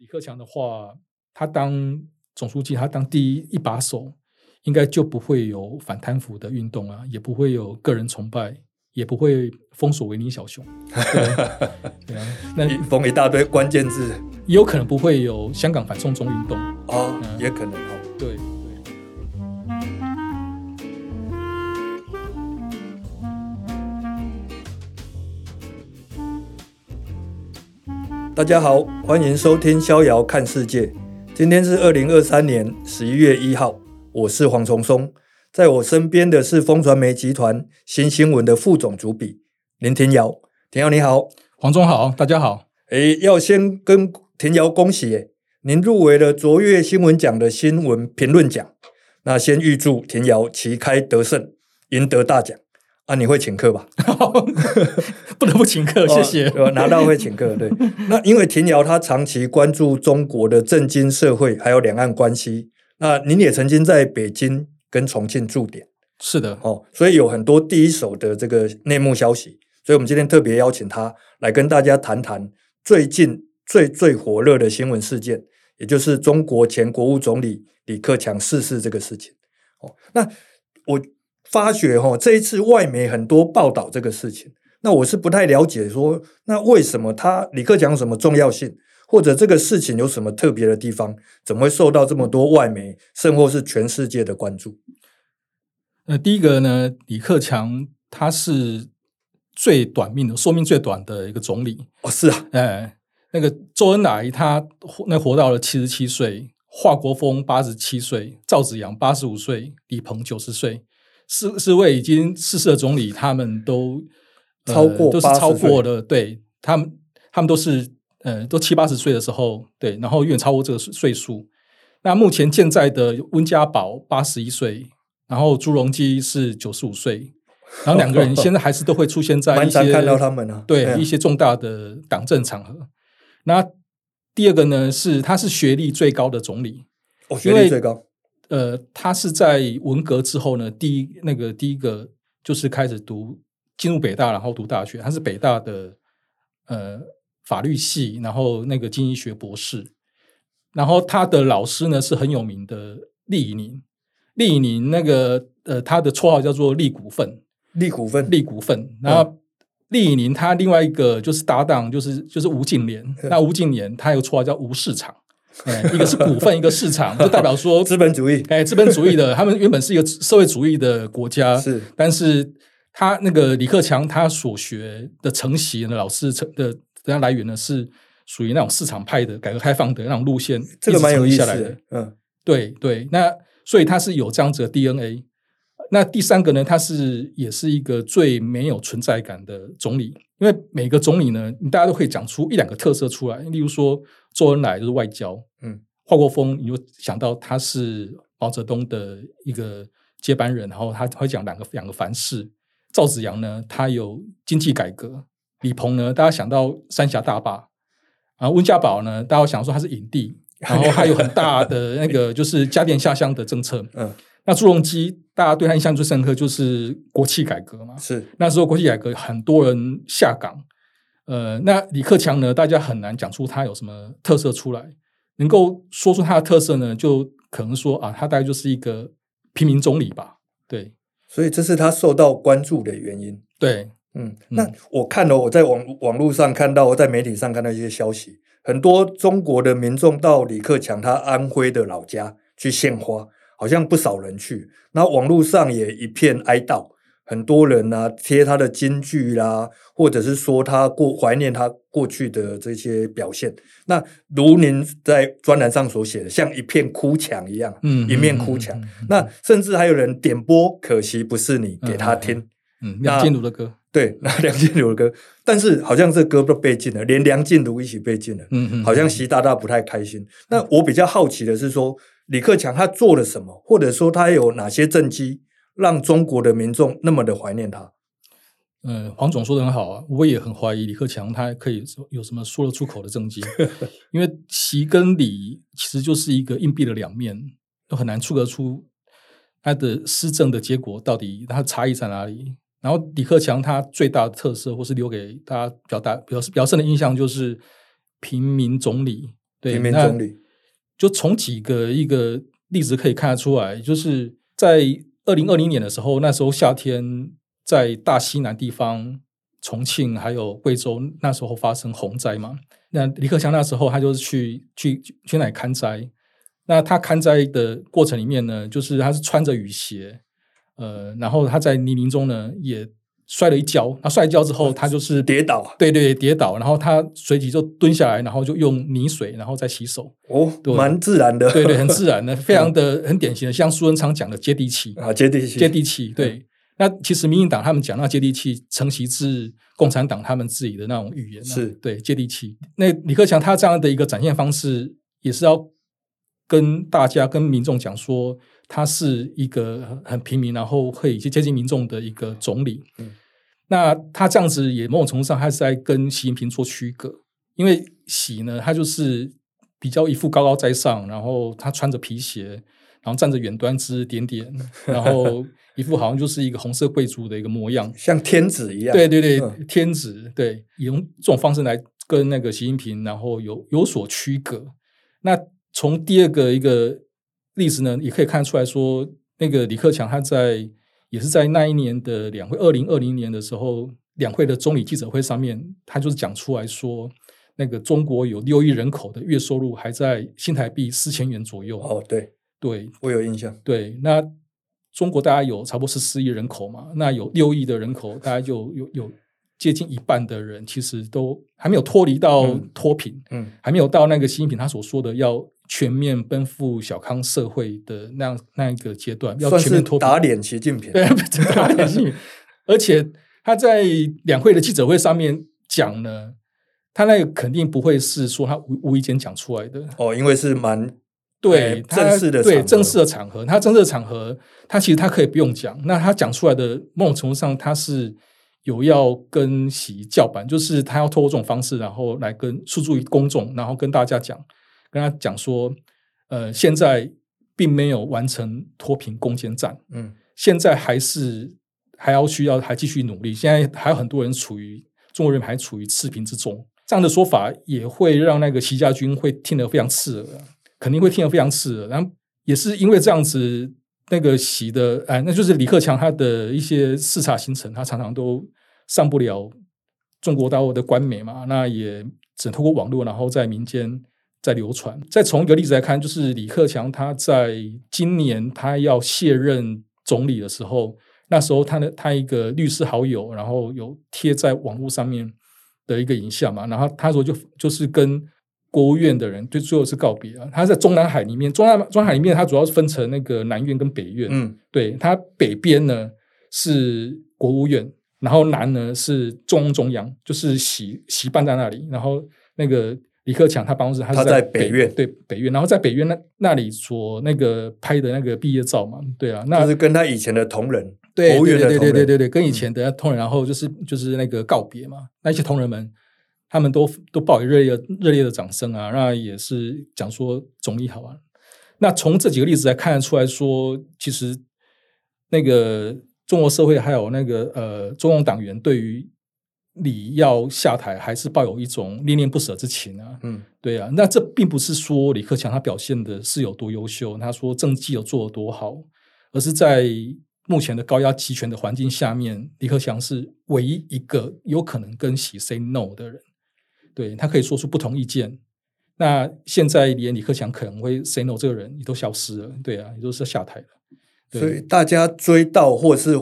李克强的话，他当总书记，他当第一一把手，应该就不会有反贪腐的运动啊，也不会有个人崇拜，也不会封锁维尼小熊。对，对啊，那封一大堆关键字，也有可能不会有香港反送中运动哦，嗯、也可能哦，对。大家好，欢迎收听《逍遥看世界》。今天是二零二三年十一月一号，我是黄崇松，在我身边的是风传媒集团新新闻的副总主笔林廷尧。廷尧你好，黄总好，大家好。诶，要先跟廷尧恭喜，您入围了卓越新闻奖的新闻评论奖。那先预祝廷尧旗开得胜，赢得大奖。啊，你会请客吧？不得不请客，谢谢。哦、拿到会请客，对。那因为廷尧他长期关注中国的政经社会，还有两岸关系。那您也曾经在北京跟重庆驻点，是的，哦，所以有很多第一手的这个内幕消息。所以我们今天特别邀请他来跟大家谈谈最近最最火热的新闻事件，也就是中国前国务总理李克强逝世这个事情。哦，那我。发觉哈，这一次外媒很多报道这个事情，那我是不太了解说，说那为什么他李克强有什么重要性，或者这个事情有什么特别的地方，怎么会受到这么多外媒，甚或是全世界的关注？那第一个呢，李克强他是最短命的，寿命最短的一个总理哦，是啊，哎，那个周恩来他那活到了七十七岁，华国锋八十七岁，赵紫阳八十五岁，李鹏九十岁。四四位已经逝世的总理，他们都超过、呃、都是超过了，对他们，他们都是呃，都七八十岁的时候，对，然后远超过这个岁数。那目前健在的温家宝八十一岁，然后朱镕基是九十五岁，然后两个人 现在还是都会出现在一些看到他们呢，对一些重大的党政场合。那第二个呢，是他是学历最高的总理，哦，学历最高。呃，他是在文革之后呢，第一那个第一个就是开始读进入北大，然后读大学。他是北大的呃法律系，然后那个经济学博士。然后他的老师呢是很有名的厉以宁，厉以宁那个呃他的绰号叫做厉股份，厉股份，厉股份。然后厉以宁他另外一个就是搭档就是就是吴敬琏，那吴敬琏他有绰号叫吴市场。哎，一个是股份，一个市场，就代表说资本主义。哎，资本主义的，他们原本是一个社会主义的国家，是。但是他那个李克强，他所学的承袭的老师承的，这样来源呢，是属于那种市场派的改革开放的那种路线，这个蛮有意思的。嗯，对对。那所以他是有这样子的 DNA。那第三个呢，他是也是一个最没有存在感的总理，因为每个总理呢，大家都可以讲出一两个特色出来，例如说。周恩来就是外交，嗯，华国锋，你就想到他是毛泽东的一个接班人，然后他会讲两个两个凡事。赵紫阳呢，他有经济改革；李鹏呢，大家想到三峡大坝；然后温家宝呢，大家想说他是影帝，然后还有很大的那个就是家电下乡的政策。嗯，那朱镕基，大家对他印象最深刻就是国企改革嘛，是那时候国企改革很多人下岗。呃，那李克强呢？大家很难讲出他有什么特色出来，能够说出他的特色呢，就可能说啊，他大概就是一个平民总理吧。对，所以这是他受到关注的原因。对，嗯，那我看了，我在网网络上看到，我在媒体上看到一些消息，很多中国的民众到李克强他安徽的老家去献花，好像不少人去，那网络上也一片哀悼。很多人啊，贴他的金句啦，或者是说他过怀念他过去的这些表现。那如您在专栏上所写的，像一片哭墙一样，嗯，一面哭墙。嗯嗯嗯嗯、那甚至还有人点播，可惜不是你给他听，嗯，梁静茹的歌，对，那梁静茹的歌，但是好像这歌都被禁了，连梁静茹一起被禁了，嗯嗯，好像习大大不太开心。嗯、那我比较好奇的是说，李克强他做了什么，或者说他有哪些政绩？让中国的民众那么的怀念他，嗯，黄总说的很好啊，我也很怀疑李克强他可以有什么说得出口的政绩，因为习跟李其实就是一个硬币的两面，都很难出得出他的施政的结果到底他差异在哪里。然后李克强他最大的特色，或是留给大家比较大、比较比较深的印象，就是平民总理，对，平民总理。就从几个一个例子可以看得出来，就是在二零二零年的时候，那时候夏天在大西南地方，重庆还有贵州，那时候发生洪灾嘛。那李克强那时候他就是去去去那里看灾。那他看灾的过程里面呢，就是他是穿着雨鞋，呃，然后他在泥泞中呢也摔了一跤。他摔一跤之后，他就是跌倒，对对，跌倒。然后他随即就蹲下来，然后就用泥水，然后再洗手。哦，对蛮自然的，对对，很自然的，非常的很典型的，像苏文昌讲的接地气啊，接地气，接地气。对，嗯、那其实民进党他们讲那接地气，承袭自共产党他们自己的那种语言，是对接地气。那李克强他这样的一个展现方式，也是要。跟大家、跟民众讲说，他是一个很平民，然后可以去接近民众的一个总理。嗯，那他这样子也某种程度上，他是在跟习近平做区隔。因为习呢，他就是比较一副高高在上，然后他穿着皮鞋，然后站着远端指指点点，然后一副好像就是一个红色贵族的一个模样，像天子一样。对对对，嗯、天子对，用这种方式来跟那个习近平，然后有有所区隔。那从第二个一个例子呢，也可以看出来说，那个李克强他在也是在那一年的两会，二零二零年的时候，两会的总理记者会上面，他就是讲出来说，那个中国有六亿人口的月收入还在新台币四千元左右。哦，对对，我有印象。对，那中国大概有差不多是四亿人口嘛，那有六亿的人口，大概就有有。接近一半的人其实都还没有脱离到脱贫，嗯，嗯，还没有到那个习近平他所说的要全面奔赴小康社会的那样那一个阶段，要全面脱贫，打脸习近平，对，打脸习近平。而且他在两会的记者会上面讲呢，他那个肯定不会是说他无无意间讲出来的。哦，因为是蛮对正式的对正式的场合，他正式的场合，他其实他可以不用讲，那他讲出来的某种程度上他是。有要跟习叫板，就是他要透过这种方式，然后来跟诉诸于公众，然后跟大家讲，跟他讲说，呃，现在并没有完成脱贫攻坚战，嗯，现在还是还要需要还继续努力，现在还有很多人处于中国人还处于赤贫之中，这样的说法也会让那个习家军会听得非常刺耳，肯定会听得非常刺耳，然后也是因为这样子。那个习的哎，那就是李克强他的一些视察行程，他常常都上不了中国大陆的官媒嘛，那也只能透过网络，然后在民间在流传。再从一个例子来看，就是李克强他在今年他要卸任总理的时候，那时候他的他一个律师好友，然后有贴在网络上面的一个影像嘛，然后他说就就是跟。国务院的人对最后是告别啊，他在中南海里面，中南中南海里面，它主要是分成那个南院跟北院。嗯，对，它北边呢是国务院，然后南呢是中央中央，就是习习办在那里。然后那个李克强他办公室他是在北，在北院，对北院。然后在北院那那里所那个拍的那个毕业照嘛，对啊，那就是跟他以前的同仁，对对对对对对对，跟以前的同仁，然后就是就是那个告别嘛，那些同仁们。他们都都报以热烈热烈的掌声啊！那也是讲说总理好啊。那从这几个例子来看得出来说，其实那个中国社会还有那个呃中共党员对于李要下台还是抱有一种恋恋不舍之情啊。嗯，对啊。那这并不是说李克强他表现的是有多优秀，他说政绩有做得多好，而是在目前的高压集权的环境下面，李克强是唯一一个有可能跟习 say no 的人。对，他可以说出不同意见，那现在连李克强可能会 say no 这个人你都消失了，对啊，你都是下台了。所以大家追悼或是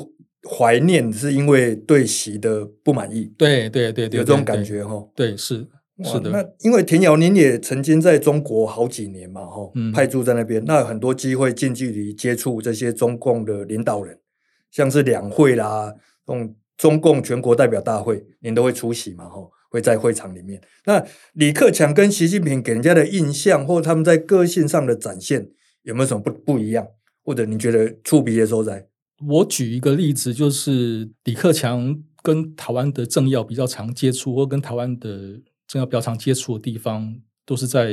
怀念，是因为对习的不满意。对对对对，有这种感觉哈。对，是是的。那因为田瑶您也曾经在中国好几年嘛，哈、嗯，派驻在那边，那有很多机会近距离接触这些中共的领导人，像是两会啦，这种中共全国代表大会，您都会出席嘛，哈。会在会场里面。那李克强跟习近平给人家的印象，或他们在个性上的展现，有没有什么不不一样？或者你觉得触鼻的所在？我举一个例子，就是李克强跟台湾的政要比较常接触，或跟台湾的政要比较常接触的地方，都是在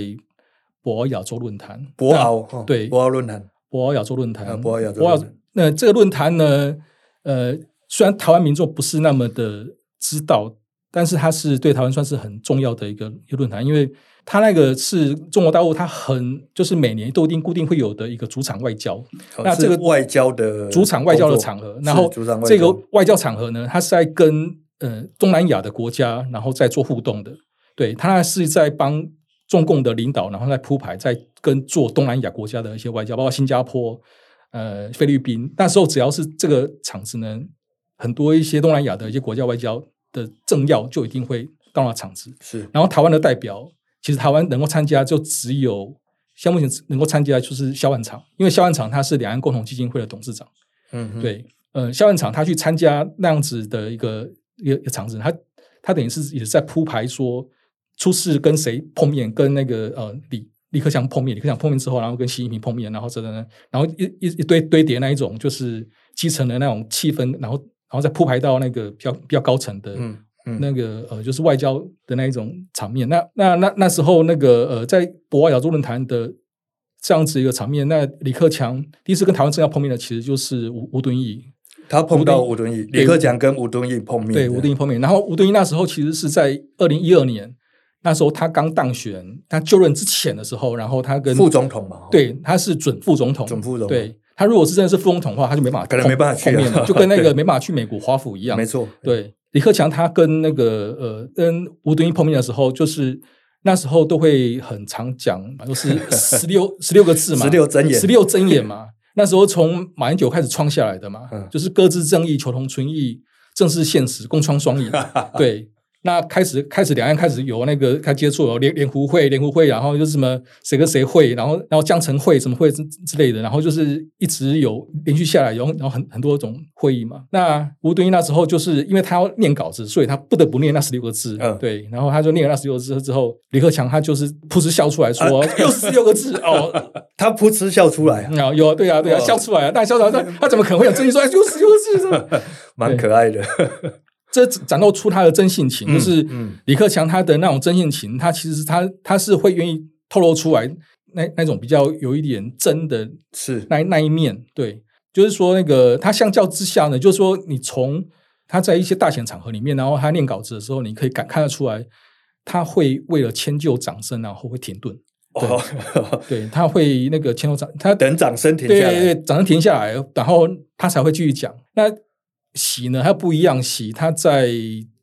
博鳌亚洲论坛。博鳌对，博鳌论坛，博鳌亚洲论坛，博鳌亚洲论坛。那这个论坛呢？呃，虽然台湾民众不是那么的知道。但是它是对台湾算是很重要的一个一个论坛，因为它那个是中国大陆，它很就是每年都一定固定会有的一个主场外交。哦、那这个外交的主场外交的场合，然后这个外交场合呢，它是在跟呃东南亚的国家，然后在做互动的。对，它是在帮中共的领导，然后在铺排，在跟做东南亚国家的一些外交，包括新加坡、呃菲律宾。那时候只要是这个场子呢，很多一些东南亚的一些国家外交的政要就一定会到那场子。是，然后台湾的代表。其实台湾能够参加，就只有像目前能够参加，就是萧万长，因为萧万长他是两岸共同基金会的董事长。嗯，对，呃，萧万长他去参加那样子的一个一个一个场子，他他等于是也是在铺排说，出事跟谁碰面，跟那个呃李李克强碰面，李克强碰面之后，然后跟习近平碰面，然后等等，然后一一一堆堆叠那一种就是基层的那种气氛，然后然后再铺排到那个比较比较高层的。嗯嗯、那个呃，就是外交的那一种场面。那那那那时候，那个呃，在博鳌亚洲论坛的这样子一个场面，那李克强第一次跟台湾政要碰面的，其实就是吴吴敦义。他碰到吴敦义，李克强跟吴敦义碰面。对，吴敦义碰面。然后吴敦义那时候其实是在二零一二年，那时候他刚当选，他就任之前的时候，然后他跟副总统嘛，对，他是准副总统，准副总统。对，他如果是真的是副总统的话，他就没办法，可能没办法去碰面，就跟那个没办法去美国华府一样。没错，对。李克强他跟那个呃跟吴敦义碰面的时候，就是那时候都会很常讲，就是十六 十六个字嘛，十六真言，十六真言嘛。那时候从马英九开始创下来的嘛，嗯、就是各自正义，求同存异，正视现实，共创双赢。对。那开始开始两岸开始有那个开接触有联联湖会联湖会，然后就是什么谁跟谁会，然后然后江城会什么会之之类的，然后就是一直有连续下来，然后然后很很多种会议嘛。那吴敦义那时候就是因为他要念稿子，所以他不得不念那十六个字。嗯，对，然后他就念了那十六个字之后，李克强他就是噗嗤笑出来说，啊、又十六个字 哦，他噗嗤笑出来啊，有啊，对啊，对啊，笑出来啊，但笑出来他他怎么可能会有争议说又十六个字是 蛮可爱的。这展露出他的真性情，就是李克强他的那种真性情，他其实他他是会愿意透露出来那那种比较有一点真的，是那那一面。对，就是说那个他相较之下呢，就是说你从他在一些大型场合里面，然后他念稿子的时候，你可以感看得出来，他会为了迁就掌声，然后会停顿。对，哦、对，他会那个迁就掌，他等掌声停下来，对对对，掌声停下来，然后他才会继续讲。那。习呢，他不一样。习他在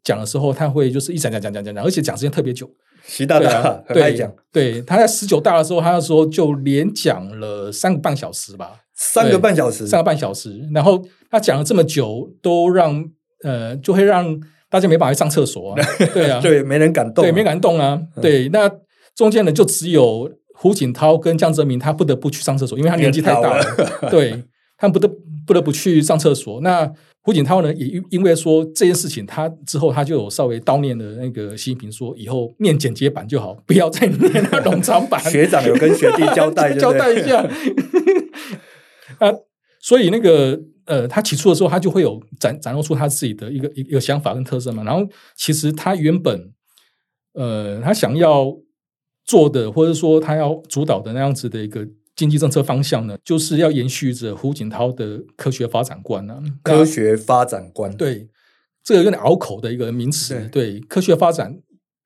讲的时候，他会就是一讲讲讲讲讲讲，而且讲时间特别久。习大大、啊、很爱讲，对，他在十九大的时候，他那时候就连讲了三个半小时吧，三个半小时，三个半小时。然后他讲了这么久，都让呃，就会让大家没办法去上厕所啊，对啊，对，没人敢动、啊，对，没敢动啊，嗯、对。那中间呢，就只有胡锦涛跟江泽民，他不得不去上厕所，因为他年纪太大了，了对，他们不得不得不去上厕所。那胡锦涛呢，也因为说这件事情，他之后他就有稍微叨念的那个习近平说，以后念简洁版就好，不要再念那冗长版。学长有跟学弟交代，交代一下。啊，所以那个呃，他起初的时候，他就会有展展露出他自己的一个一个想法跟特色嘛。然后其实他原本呃，他想要做的，或者说他要主导的那样子的一个。经济政策方向呢，就是要延续着胡锦涛的科学发展观呢、啊。科学发展观，对，这个有点拗口的一个名词。对，对，科学发展，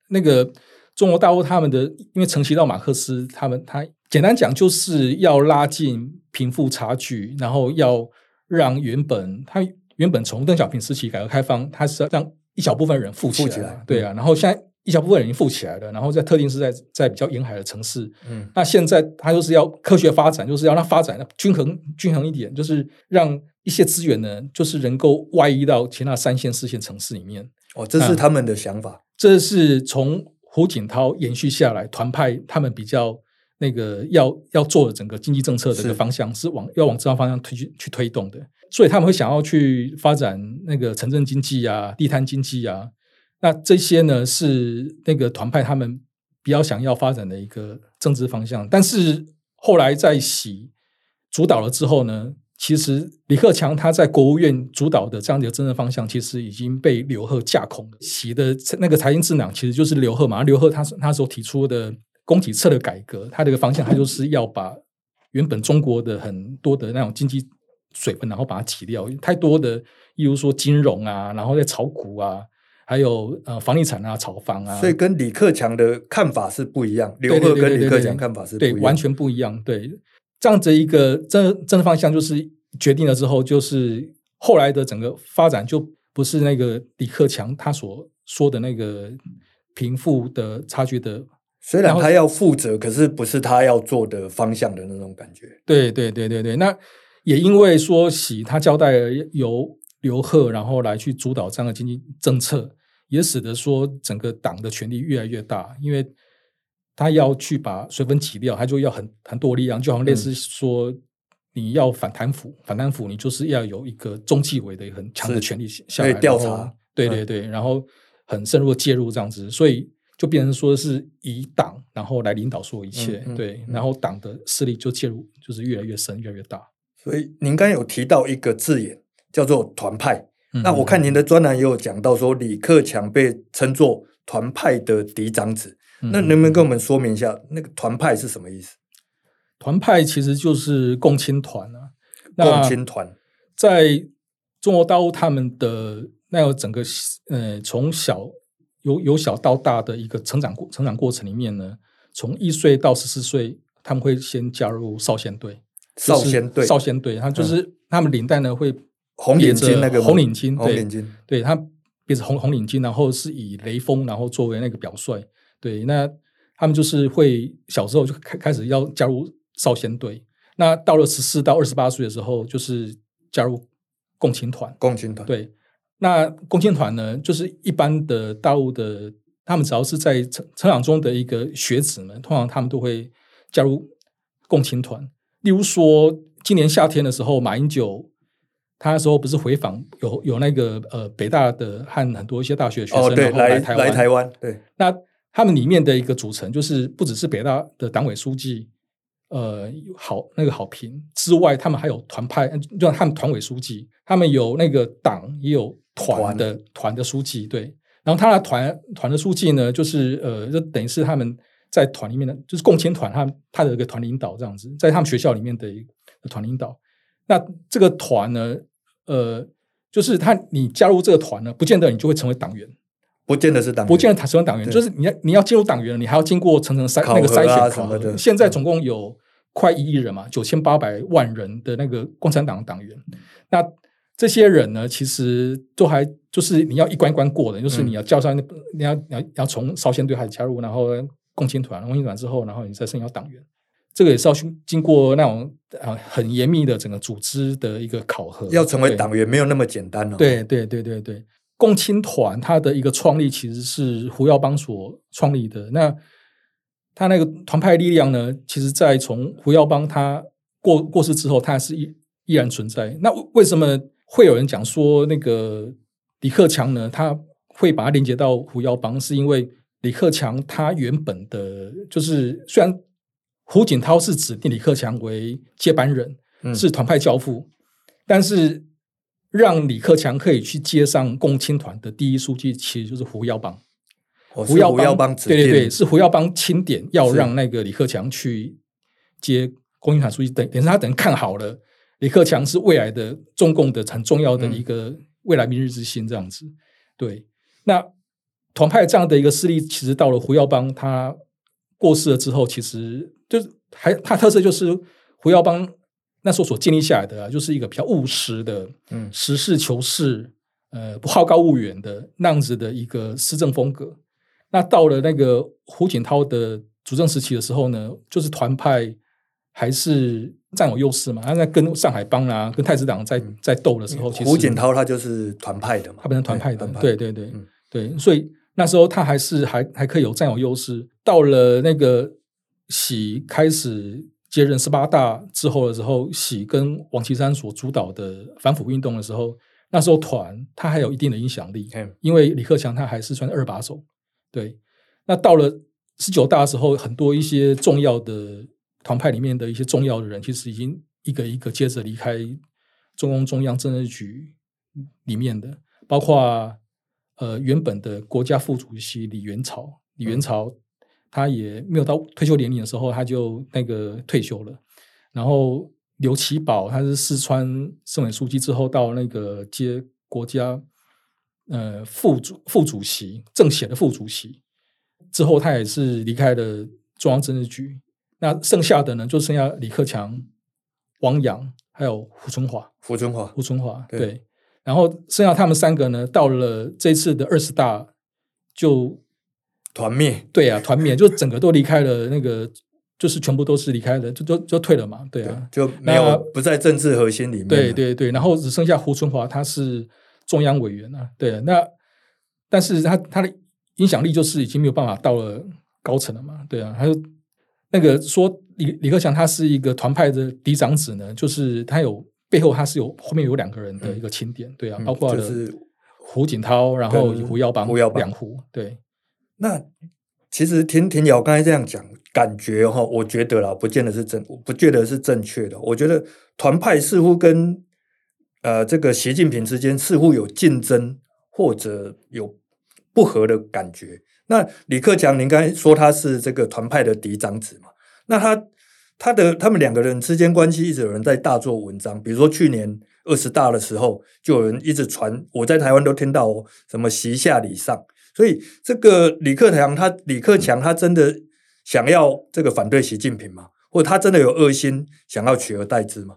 那个中国大陆他们的，因为承袭到马克思，他们他简单讲就是要拉近贫富差距，然后要让原本他原本从邓小平时期改革开放，他是要让一小部分人富起来，起来对啊，然后现在。一小部分人已经富起来了，然后在特定是在在比较沿海的城市，嗯，那现在他就是要科学发展，就是要让发展均衡均衡一点，就是让一些资源呢，就是能够外溢到其他三线四线城市里面。哦，这是他们的想法，这是从胡锦涛延续下来团派他们比较那个要要做的整个经济政策的一个方向，是，是往要往这样方向推去去推动的，所以他们会想要去发展那个城镇经济啊、地摊经济啊。那这些呢，是那个团派他们比较想要发展的一个政治方向，但是后来在习主导了之后呢，其实李克强他在国务院主导的这样的一个政治方向，其实已经被刘鹤架空了。习的那个财经智囊其实就是刘鹤嘛，刘鹤他他所提出的供给侧的改革，他这个方向他就是要把原本中国的很多的那种经济水分，然后把它挤掉，太多的，例如说金融啊，然后在炒股啊。还有呃房地产啊、炒房啊，所以跟李克强的看法是不一样。刘鹤跟李克强看法是不一样，对，完全不一样。对，这样子一个政政治方向就是决定了之后，就是后来的整个发展就不是那个李克强他所说的那个贫富的差距的。虽然他要负责，可是不是他要做的方向的那种感觉。对对对对对，那也因为说喜他交代了由刘贺然后来去主导这样的经济政策。也使得说整个党的权力越来越大，因为他要去把水分挤掉，他就要很很多力量，就好像类似说你要反贪腐，嗯、反贪腐你就是要有一个中纪委的很强的权力下来调查，对对对，然后很深入的介入这样子，所以就变成说是以党然后来领导所有一切，对，然后党的势力就介入就是越来越深，越来越大。所以您刚有提到一个字眼叫做团派。那我看您的专栏也有讲到说，李克强被称作团派的嫡长子，那能不能跟我们说明一下，那个团派是什么意思？团派其实就是共青团啊。共青团在中国大陆，他们的那个整个呃，从小由由小到大的一个成长过成长过程里面呢，从一岁到十四岁，他们会先加入少先队。少先队，少先队，他就是他们领带呢会。红领巾那个红领巾，红领巾，对，他别着红红领巾，然后是以雷锋然后作为那个表率，对，那他们就是会小时候就开开始要加入少先队，那到了十四到二十八岁的时候，就是加入共青团，共青团，对，那共青团呢，就是一般的大陆的，他们只要是在成成长中的一个学子们，通常他们都会加入共青团，例如说今年夏天的时候，马英九。他那时候不是回访，有有那个呃北大的和很多一些大学的学生，哦、对然后来台湾，来台湾，对。那他们里面的一个组成，就是不只是北大的党委书记，呃，好那个好评之外，他们还有团派，就他们团委书记，他们有那个党也有团的团的书记，对。然后他的团团的书记呢，就是呃，就等于是他们在团里面的，就是共青团，他他的一个团领导这样子，在他们学校里面的一个团领导。那这个团呢，呃，就是他，你加入这个团呢，不见得你就会成为党员，不见得是党员，不见得他成为党员，就是你要你要进入党员，你还要经过层层筛那个筛选考核。现在总共有快一亿人嘛，九千八百万人的那个共产党党员，那这些人呢，其实都还就是你要一关一关过的，就是你要叫上，你要你要要从少先队开始加入，然后共青团，共青团之后，然后你再升到党员。这个也是要经过那种啊很严密的整个组织的一个考核，要成为党员没有那么简单哦。对对对对对，共青团它的一个创立其实是胡耀邦所创立的。那他那个团派力量呢，其实在从胡耀邦他过过世之后，他还是依依然存在。那为什么会有人讲说那个李克强呢？他会把它连接到胡耀邦，是因为李克强他原本的就是虽然。胡锦涛是指定李克强为接班人，嗯、是团派教父，但是让李克强可以去接上共青团的第一书记，其实就是胡耀邦。哦、胡耀邦，对对对，是胡耀邦钦点要让那个李克强去接共青团书记，等等于他等于看好了李克强是未来的中共的很重要的一个未来明日之星，这样子。对，那团派这样的一个势力，其实到了胡耀邦他过世了之后，其实。就是还它特色就是胡耀邦那时候所建立下来的，啊，就是一个比较务实的，嗯，实事求是，呃，不好高骛远的那样子的一个施政风格。那到了那个胡锦涛的主政时期的时候呢，就是团派还是占有优势嘛。他在跟上海帮啊，跟太子党在在斗的时候，其实胡锦涛他就是团派的嘛，他本身团派的，对对对、嗯、对，所以那时候他还是还还可以有占有优势。到了那个。喜开始接任十八大之后的时候，喜跟王岐山所主导的反腐运动的时候，那时候团他还有一定的影响力，嗯、因为李克强他还是算二把手。对，那到了十九大的时候，很多一些重要的团派里面的一些重要的人，其实已经一个一个接着离开中共中央政治局里面的，包括呃原本的国家副主席李元朝，李元朝。嗯他也没有到退休年龄的时候，他就那个退休了。然后刘奇葆，他是四川省委书记之后，到那个接国家呃副主副主席政协的副主席。之后，他也是离开了中央政治局。那剩下的呢，就剩下李克强、王洋，还有胡春华。胡春华，胡春华，对。然后剩下他们三个呢，到了这次的二十大就团灭。对啊，团灭，就整个都离开了那个，就是全部都是离开了，就就就退了嘛。对啊，对就没有不在政治核心里面。对对对，然后只剩下胡春华，他是中央委员啊。对，那但是他他的。影响力就是已经没有办法到了高层了嘛？对啊，还有那个说李李克强他是一个团派的嫡长子呢，就是他有背后他是有后面有两个人的一个钦点，对啊，包括就是胡锦涛，然后胡耀邦，胡耀邦两胡。对，那其实田田尧刚才这样讲，感觉哈，我觉得啦，不见得是正，不觉得是正确的。我觉得团派似乎跟呃这个习近平之间似乎有竞争，或者有。不合的感觉。那李克强，您刚才说他是这个团派的嫡长子嘛？那他他的他们两个人之间关系，一直有人在大做文章。比如说去年二十大的时候，就有人一直传，我在台湾都听到哦，什么习下礼上。所以这个李克强，他李克强，他真的想要这个反对习近平吗？或者他真的有恶心，想要取而代之吗？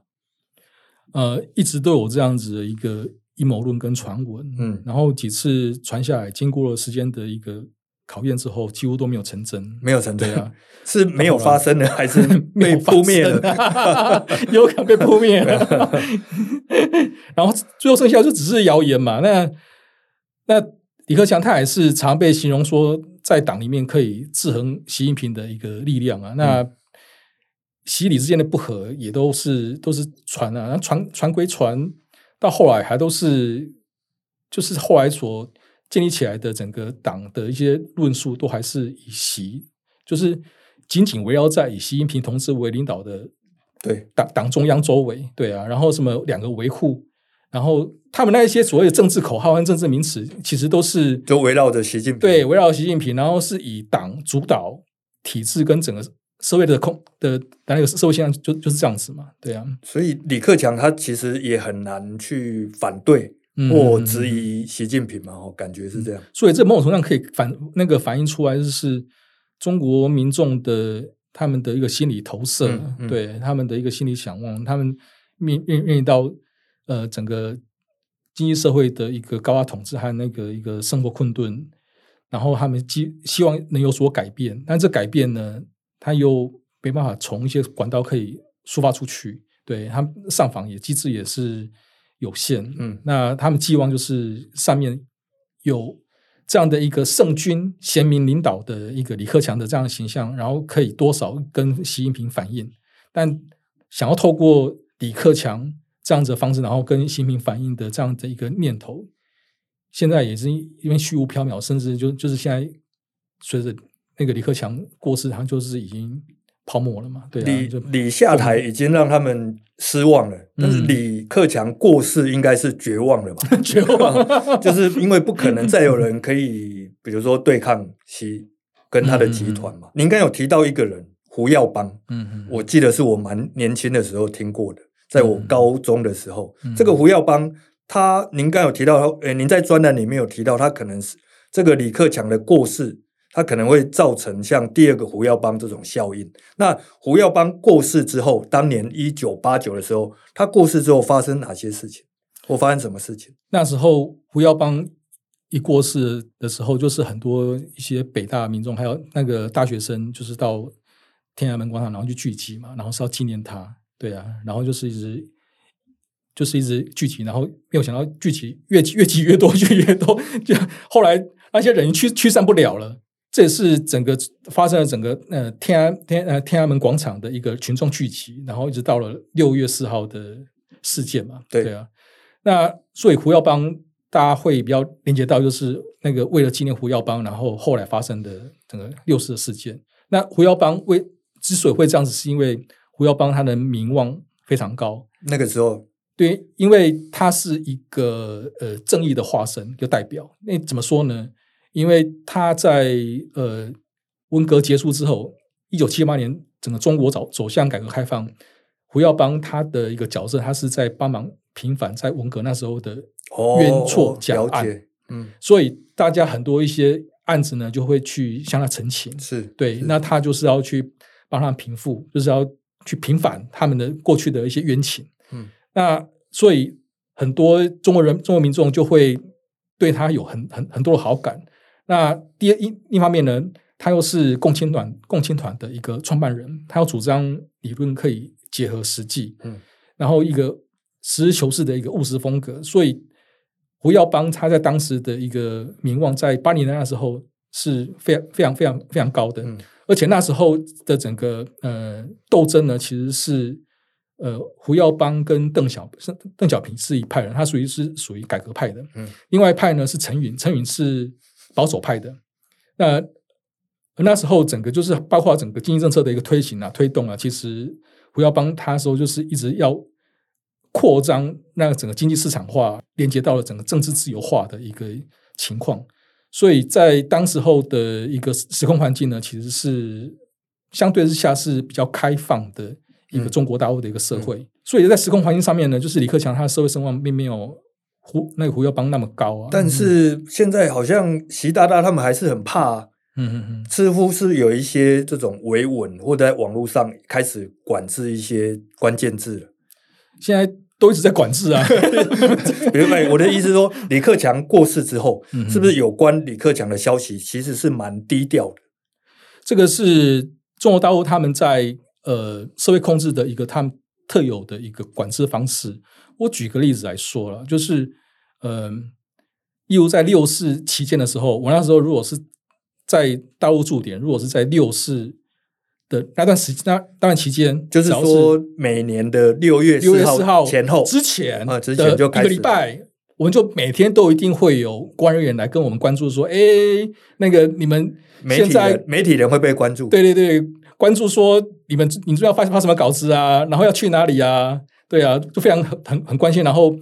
呃，一直都有这样子的一个。阴谋论跟传闻，嗯，然后几次传下来，经过了时间的一个考验之后，几乎都没有成真，没有成真啊，是没有发生的，还是被扑灭了？有可能被扑灭了。然后最后剩下就只是谣言嘛。那那李克强他也是常被形容说，在党里面可以制衡习近平的一个力量啊。那习李之间的不和也都是都是传啊，传传归传。到后来还都是，就是后来所建立起来的整个党的一些论述，都还是以习，就是紧紧围绕在以习近平同志为领导的对党党中央周围，对啊，然后什么两个维护，然后他们那一些所谓的政治口号和政治名词，其实都是都围绕着习近平，对，围绕习近平，然后是以党主导体制跟整个。社会的控的那个社会现象就就是这样子嘛，对啊，所以李克强他其实也很难去反对或质疑习近平嘛，我感觉是这样。所以这某种程度上可以反那个反映出来，就是中国民众的他们的一个心理投射，嗯嗯、对他们的一个心理想望，他们面面面临到呃整个经济社会的一个高压统治和那个一个生活困顿，然后他们希希望能有所改变，但这改变呢？他又没办法从一些管道可以抒发出去，对他们上访也机制也是有限，嗯，那他们寄望就是上面有这样的一个圣君贤明领导的一个李克强的这样的形象，然后可以多少跟习近平反映，但想要透过李克强这样子的方式，然后跟习近平反映的这样的一个念头，现在也是因为虚无缥缈，甚至就就是现在随着。那个李克强过世，他就是已经泡沫了嘛？对啊，李李下台已经让他们失望了，嗯、但是李克强过世应该是绝望了吧？绝望，就是因为不可能再有人可以，比如说对抗其跟他的集团嘛。您刚有提到一个人胡耀邦，嗯嗯，我记得是我蛮年轻的时候听过的，在我高中的时候，嗯、这个胡耀邦，他您刚有提到，诶，您在专栏里面有提到，他可能是这个李克强的过世。他可能会造成像第二个胡耀邦这种效应。那胡耀邦过世之后，当年一九八九的时候，他过世之后发生哪些事情？我发生什么事情？那时候胡耀邦一过世的时候，就是很多一些北大民众还有那个大学生，就是到天安门广场，然后去聚集嘛，然后是要纪念他。对啊，然后就是一直就是一直聚集，然后没有想到聚集越聚越聚越多，聚越多，就后来那些人驱驱散不了了。这也是整个发生了整个呃天安天呃天安门广场的一个群众聚集，然后一直到了六月四号的事件嘛，对，对啊。那所以胡耀邦大家会比较连接到，就是那个为了纪念胡耀邦，然后后来发生的整个六四的事件。那胡耀邦为之所以会这样子，是因为胡耀邦他的名望非常高。那个时候，对，因为他是一个呃正义的化身，一个代表。那怎么说呢？因为他在呃文革结束之后，一九七八年整个中国走走向改革开放，胡耀邦他的一个角色，他是在帮忙平反在文革那时候的冤错假案，哦、嗯，所以大家很多一些案子呢，就会去向他陈情，是对，那他就是要去帮他平复，就是要去平反他们的过去的一些冤情，嗯，那所以很多中国人、中国民众就会对他有很很很多的好感。那第一一一方面呢，他又是共青团共青团的一个创办人，他要主张理论可以结合实际，嗯，然后一个实事求是的一个务实风格，所以胡耀邦他在当时的一个名望，在八零年代的时候是非常非常非常非常高的，嗯，而且那时候的整个呃斗争呢，其实是呃胡耀邦跟邓小是邓小平是一派人，他属于是属于改革派的，嗯，另外一派呢是陈云，陈云是保守派的，那。那时候，整个就是包括整个经济政策的一个推行啊、推动啊，其实胡耀邦他说就是一直要扩张那个整个经济市场化，连接到了整个政治自由化的一个情况。所以在当时候的一个时空环境呢，其实是相对之下是比较开放的一个中国大陆的一个社会。所以在时空环境上面呢，就是李克强他的社会声望并没有胡那个胡耀邦那么高啊。但是现在好像习大大他们还是很怕、啊。嗯嗯嗯，似乎是有一些这种维稳，或者在网络上开始管制一些关键字了。现在都一直在管制啊。明白，我的意思是说，李克强过世之后，是不是有关李克强的消息其实是蛮低调的？这个是中国大陆他们在呃社会控制的一个他们特有的一个管制方式。我举个例子来说了，就是呃，例如在六四期间的时候，我那时候如果是。在大陆驻点，如果是在六四的那段时那那段期间，就是说每年的六月六月四号前后之前啊，之前就一个礼拜，我们就每天都一定会有官人员来跟我们关注说，哎，那个你们现在媒体人会被关注，对对对，关注说你们你知道发发什么稿子啊，然后要去哪里啊？对啊，就非常很很很关心，然后。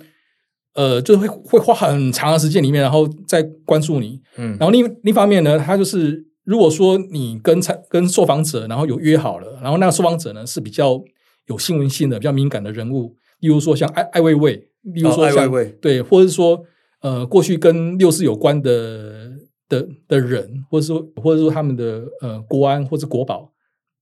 呃，就是会会花很长的时间里面，然后再关注你。嗯，然后另另一方面呢，他就是如果说你跟参跟受访者，然后有约好了，然后那个受访者呢是比较有新闻性的、比较敏感的人物，例如说像艾艾薇薇，例如说像、哦、对，或者是说呃过去跟六四有关的的的人，或者说或者说他们的呃国安或者国宝，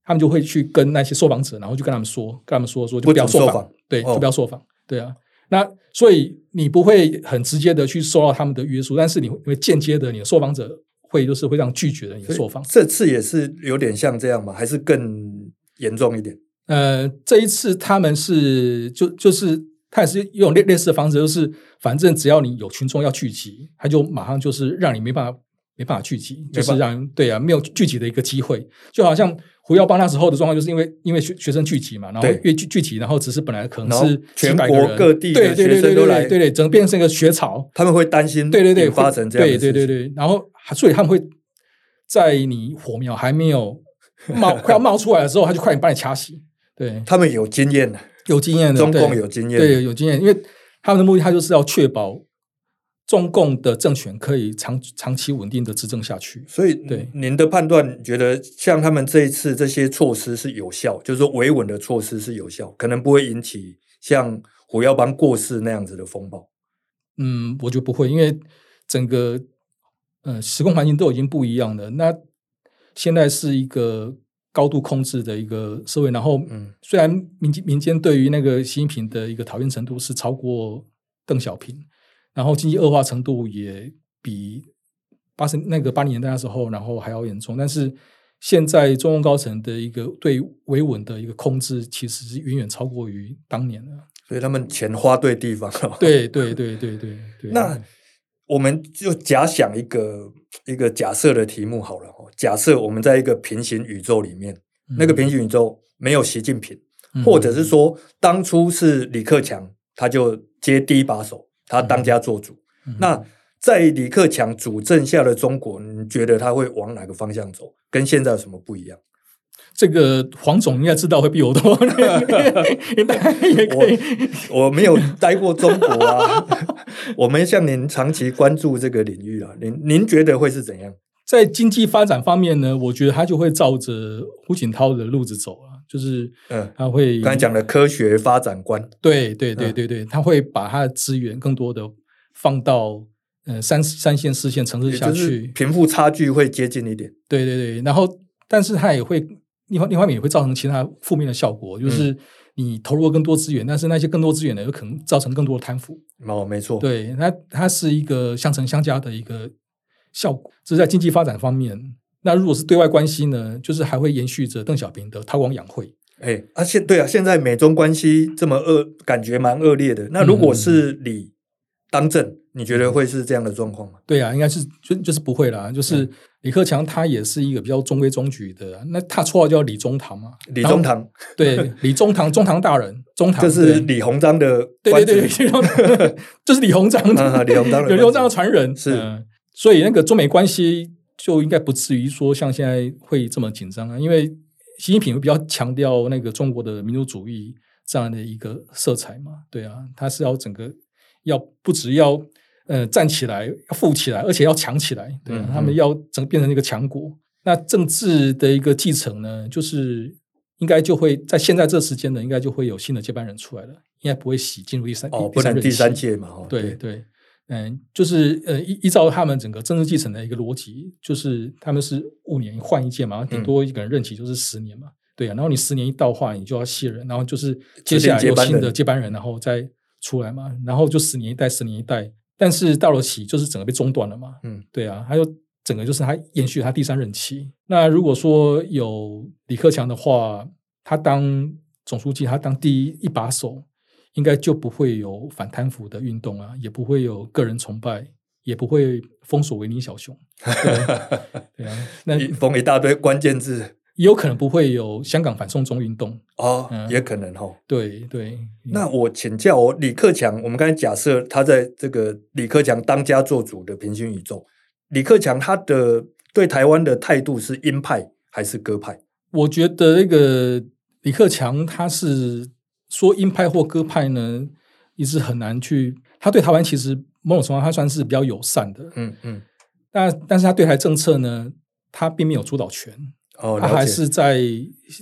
他们就会去跟那些受访者，然后就跟他们说，跟他们说说就不要受访，对，就不要受访，哦、对啊。那所以你不会很直接的去受到他们的约束，但是你会间接的，你的受访者会就是会这样拒绝了你的受访。这次也是有点像这样吗？还是更严重一点？呃，这一次他们是就就是他也是用类类似的方式，就是反正只要你有群众要聚集，他就马上就是让你没办法没办法聚集，就是让对啊没有聚集的一个机会，就好像。胡耀邦那时候的状况，就是因为因为学学生聚集嘛，然后越聚聚集，然后只是本来可能是全国各地的学生都来，对对对，整个变成一个学潮，他们会担心，对对对，发生这样，对对对对，然后所以他们会在你火苗还没有冒 快要冒出来的时候，他就快点把你掐熄。对，他们有经验的，有经验的，中共有经验，对，有经验，因为他们的目的，他就是要确保。中共的政权可以长长期稳定的执政下去，所以对您的判断，觉得像他们这一次这些措施是有效，就是说维稳的措施是有效，可能不会引起像胡耀邦过世那样子的风暴。嗯，我觉得不会，因为整个呃时空环境都已经不一样了。那现在是一个高度控制的一个社会，然后嗯，虽然民间民间对于那个习近平的一个讨厌程度是超过邓小平。然后经济恶化程度也比八十那个八零年代的时候，然后还要严重。但是现在中共高层的一个对维稳的一个控制，其实是远远超过于当年的。所以他们钱花对地方了。对对对对对对。那我们就假想一个一个假设的题目好了。假设我们在一个平行宇宙里面，嗯、那个平行宇宙没有习近平，嗯、或者是说当初是李克强，他就接第一把手。他当家做主，嗯、那在李克强主政下的中国，你觉得他会往哪个方向走？跟现在有什么不一样？这个黄总应该知道会比我多，我我没有待过中国啊，我没像您长期关注这个领域啊。您您觉得会是怎样？在经济发展方面呢？我觉得他就会照着胡锦涛的路子走啊。就是，嗯，他会刚才讲的科学发展观，对对对对对，他会把他的资源更多的放到呃三三线四线城市下去，贫富差距会接近一点。对对对，然后但是它也会另外另外一面也会造成其他负面的效果，就是你投入了更多资源，但是那些更多资源呢，有可能造成更多的贪腐。哦，没错，对，它它是一个相乘相加的一个效果，这是在经济发展方面。那如果是对外关系呢，就是还会延续着邓小平的韬光养晦。哎，啊现对啊，现在美中关系这么恶，感觉蛮恶劣的。那如果是李当政，嗯、你觉得会是这样的状况吗？对啊，应该是就就是不会啦。就是李克强他也是一个比较中规中矩的，那他绰号叫李中堂嘛，李中堂。对，李中堂中堂大人，中堂 就是李鸿章的，对对对，就是李鸿章，李鸿章 李鸿章的传人是、嗯，所以那个中美关系就应该不至于说像现在会这么紧张啊，因为。习近平会比较强调那个中国的民族主义这样的一个色彩嘛？对啊，他是要整个要不只要呃站起来，要富起来，而且要强起来。对啊，嗯嗯，他们要整个变成一个强国。那政治的一个继承呢，就是应该就会在现在这时间呢，应该就会有新的接班人出来了，应该不会洗进入第三哦，不能第三届嘛？哦，对对。对嗯，就是呃，依依照他们整个政治继承的一个逻辑，就是他们是五年换一届嘛，顶多一个人任期就是十年嘛，嗯、对啊。然后你十年一到话，你就要卸任，然后就是接下来有新的接班人，然后再出来嘛，然后就十年一代，十年一代。但是到了期就是整个被中断了嘛，嗯，对啊。还有整个就是他延续他第三任期。那如果说有李克强的话，他当总书记，他当第一一把手。应该就不会有反贪腐的运动啊，也不会有个人崇拜，也不会封锁维尼小熊。对啊，那封一大堆关键字，也有可能不会有香港反送中运动哦，嗯、也可能哈、哦。对对，那我请教我李克强，我们刚才假设他在这个李克强当家做主的平行宇宙，李克强他的对台湾的态度是鹰派还是鸽派？我觉得那个李克强他是。说鹰派或鸽派呢，一直很难去。他对台湾其实某种程度上他算是比较友善的，嗯嗯。但但是他对台政策呢，他并没有主导权，哦，他还是在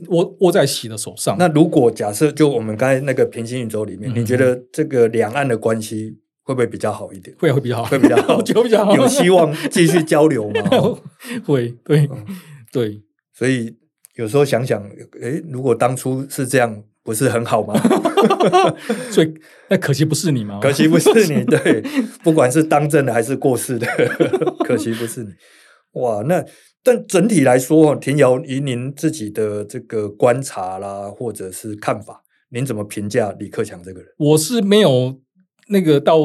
握握在习的手上。那如果假设就我们刚才那个平行宇宙里面，嗯、你觉得这个两岸的关系会不会比较好一点？会会比较好，会比较好，就比较好。有希望继续交流吗？会，对、嗯、对。所以有时候想想，诶，如果当初是这样。不是很好吗？所以那可惜不是你吗？可惜不是你，对，不管是当政的还是过世的，可惜不是你。哇，那但整体来说，田瑶以您自己的这个观察啦，或者是看法，您怎么评价李克强这个人？我是没有那个到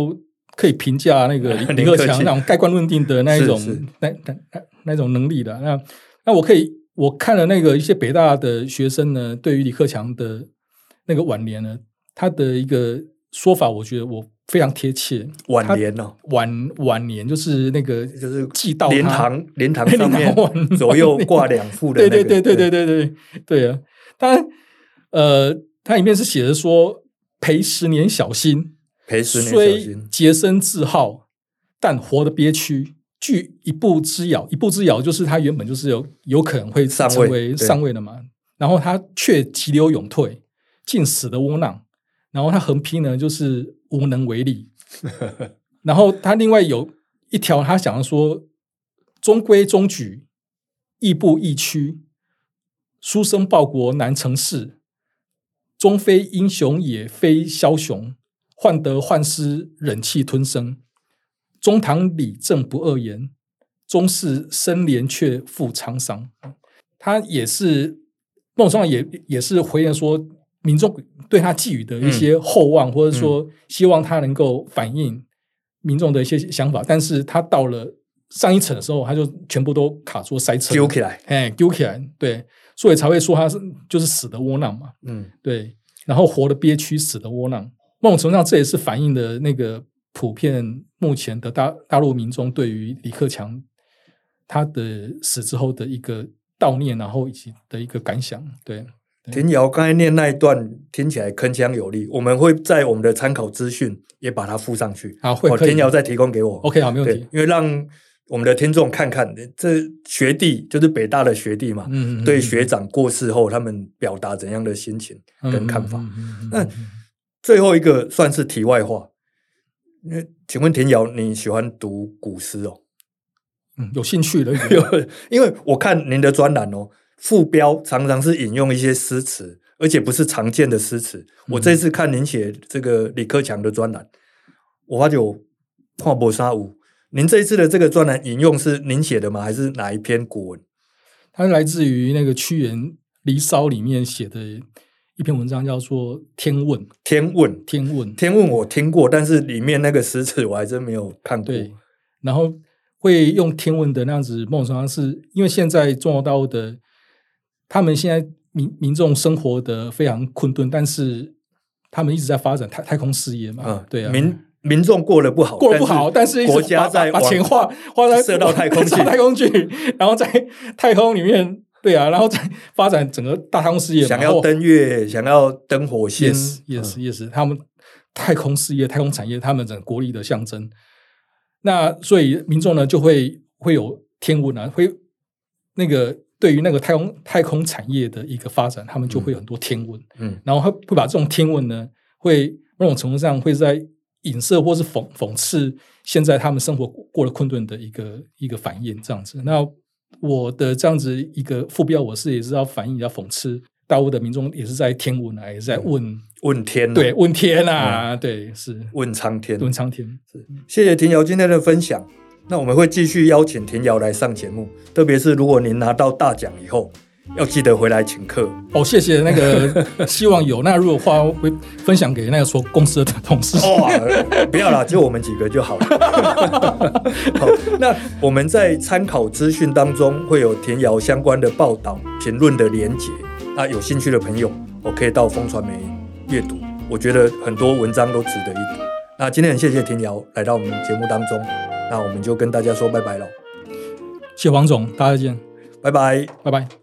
可以评价那个李克强那种盖棺论定的那一种那那那那种能力的。那那我可以我看了那个一些北大的学生呢，对于李克强的。那个晚年呢，他的一个说法，我觉得我非常贴切。晚年呢、哦，晚晚年就是那个就是祭悼灵堂，灵堂 上面左右挂两副的、那个。对对对对对对对对啊！当然，呃，它里面是写的说：“陪十年小心，赔十年小心，虽洁身自好，但活得憋屈。据一步之遥，一步之遥就是他原本就是有有可能会成为上位的嘛。然后他却急流勇退。”竟死的窝囊，然后他横批呢，就是无能为力。然后他另外有一条，他想要说：中规中矩，亦步亦趋，书生报国难成事。终非英雄也，非枭雄，患得患失，忍气吞声。中堂理政不恶言，终是生怜却负沧桑。他也是孟中也也是回应说。民众对他寄予的一些厚望，嗯、或者说希望他能够反映民众的一些想法，嗯、但是他到了上一层的时候，他就全部都卡住塞车，丢起来，哎，丢起来，对，所以才会说他是就是死的窝囊嘛，嗯，对，然后活的憋屈，死的窝囊，某种程度上这也是反映的那个普遍目前的大大陆民众对于李克强他的死之后的一个悼念，然后以及的一个感想，对。庭尧刚才念那一段听起来铿锵有力，我们会在我们的参考资讯也把它附上去。好，会田瑶再提供给我。OK，好，没问题。因为让我们的听众看看，这学弟就是北大的学弟嘛，嗯，对学长过世后，他们表达怎样的心情跟看法。那最后一个算是题外话，那请问田瑶，你喜欢读古诗哦？嗯，有兴趣的 有，因为我看您的专栏哦，副标常常是引用一些诗词，而且不是常见的诗词。嗯、我这次看您写这个李克强的专栏，我发觉我看不啥有。您这一次的这个专栏引用是您写的吗？还是哪一篇古文？它来自于那个屈原《离骚》里面写的一篇文章，叫做《天问》。天问，天问，天问，我听过，但是里面那个诗词我还真没有看过。对，然后会用天问的那样子梦想，是因为现在中国大陆的他们现在民民众生活的非常困顿，但是他们一直在发展太太空事业嘛。嗯，对啊。民民众过得不好，过得不好，但是国家在把钱花花在射到太空去，太空去，然后在太空里面，对啊，然后再发展整个大太空事业，想要登月，想要登火星，也是也是他们太空事业、太空产业，他们整个国力的象征。那所以民众呢，就会会有天文啊，会那个对于那个太空太空产业的一个发展，他们就会有很多天文，嗯，然后会会把这种天文呢，会某种程度上会在。影射或是讽讽刺现在他们生活过了困顿的一个一个反应，这样子。那我的这样子一个副标，我是也是要反映，要讽刺大陆的民众，也是在天文啊，也是在问问天，对，问天啊，对，是问苍天，问苍天。是，谢谢庭尧今天的分享。那我们会继续邀请田瑶来上节目，特别是如果您拿到大奖以后。要记得回来请客哦，谢谢那个，希望有。那如果话会分享给那个说公司的同事哦，不要啦，就我们几个就好了。好，那我们在参考资讯当中会有田瑶相关的报道、评论的连结。那有兴趣的朋友，我可以到风传媒阅读，我觉得很多文章都值得一读。那今天很谢谢田瑶来到我们节目当中，那我们就跟大家说拜拜喽。谢谢黄总，大家再见，拜拜，拜拜。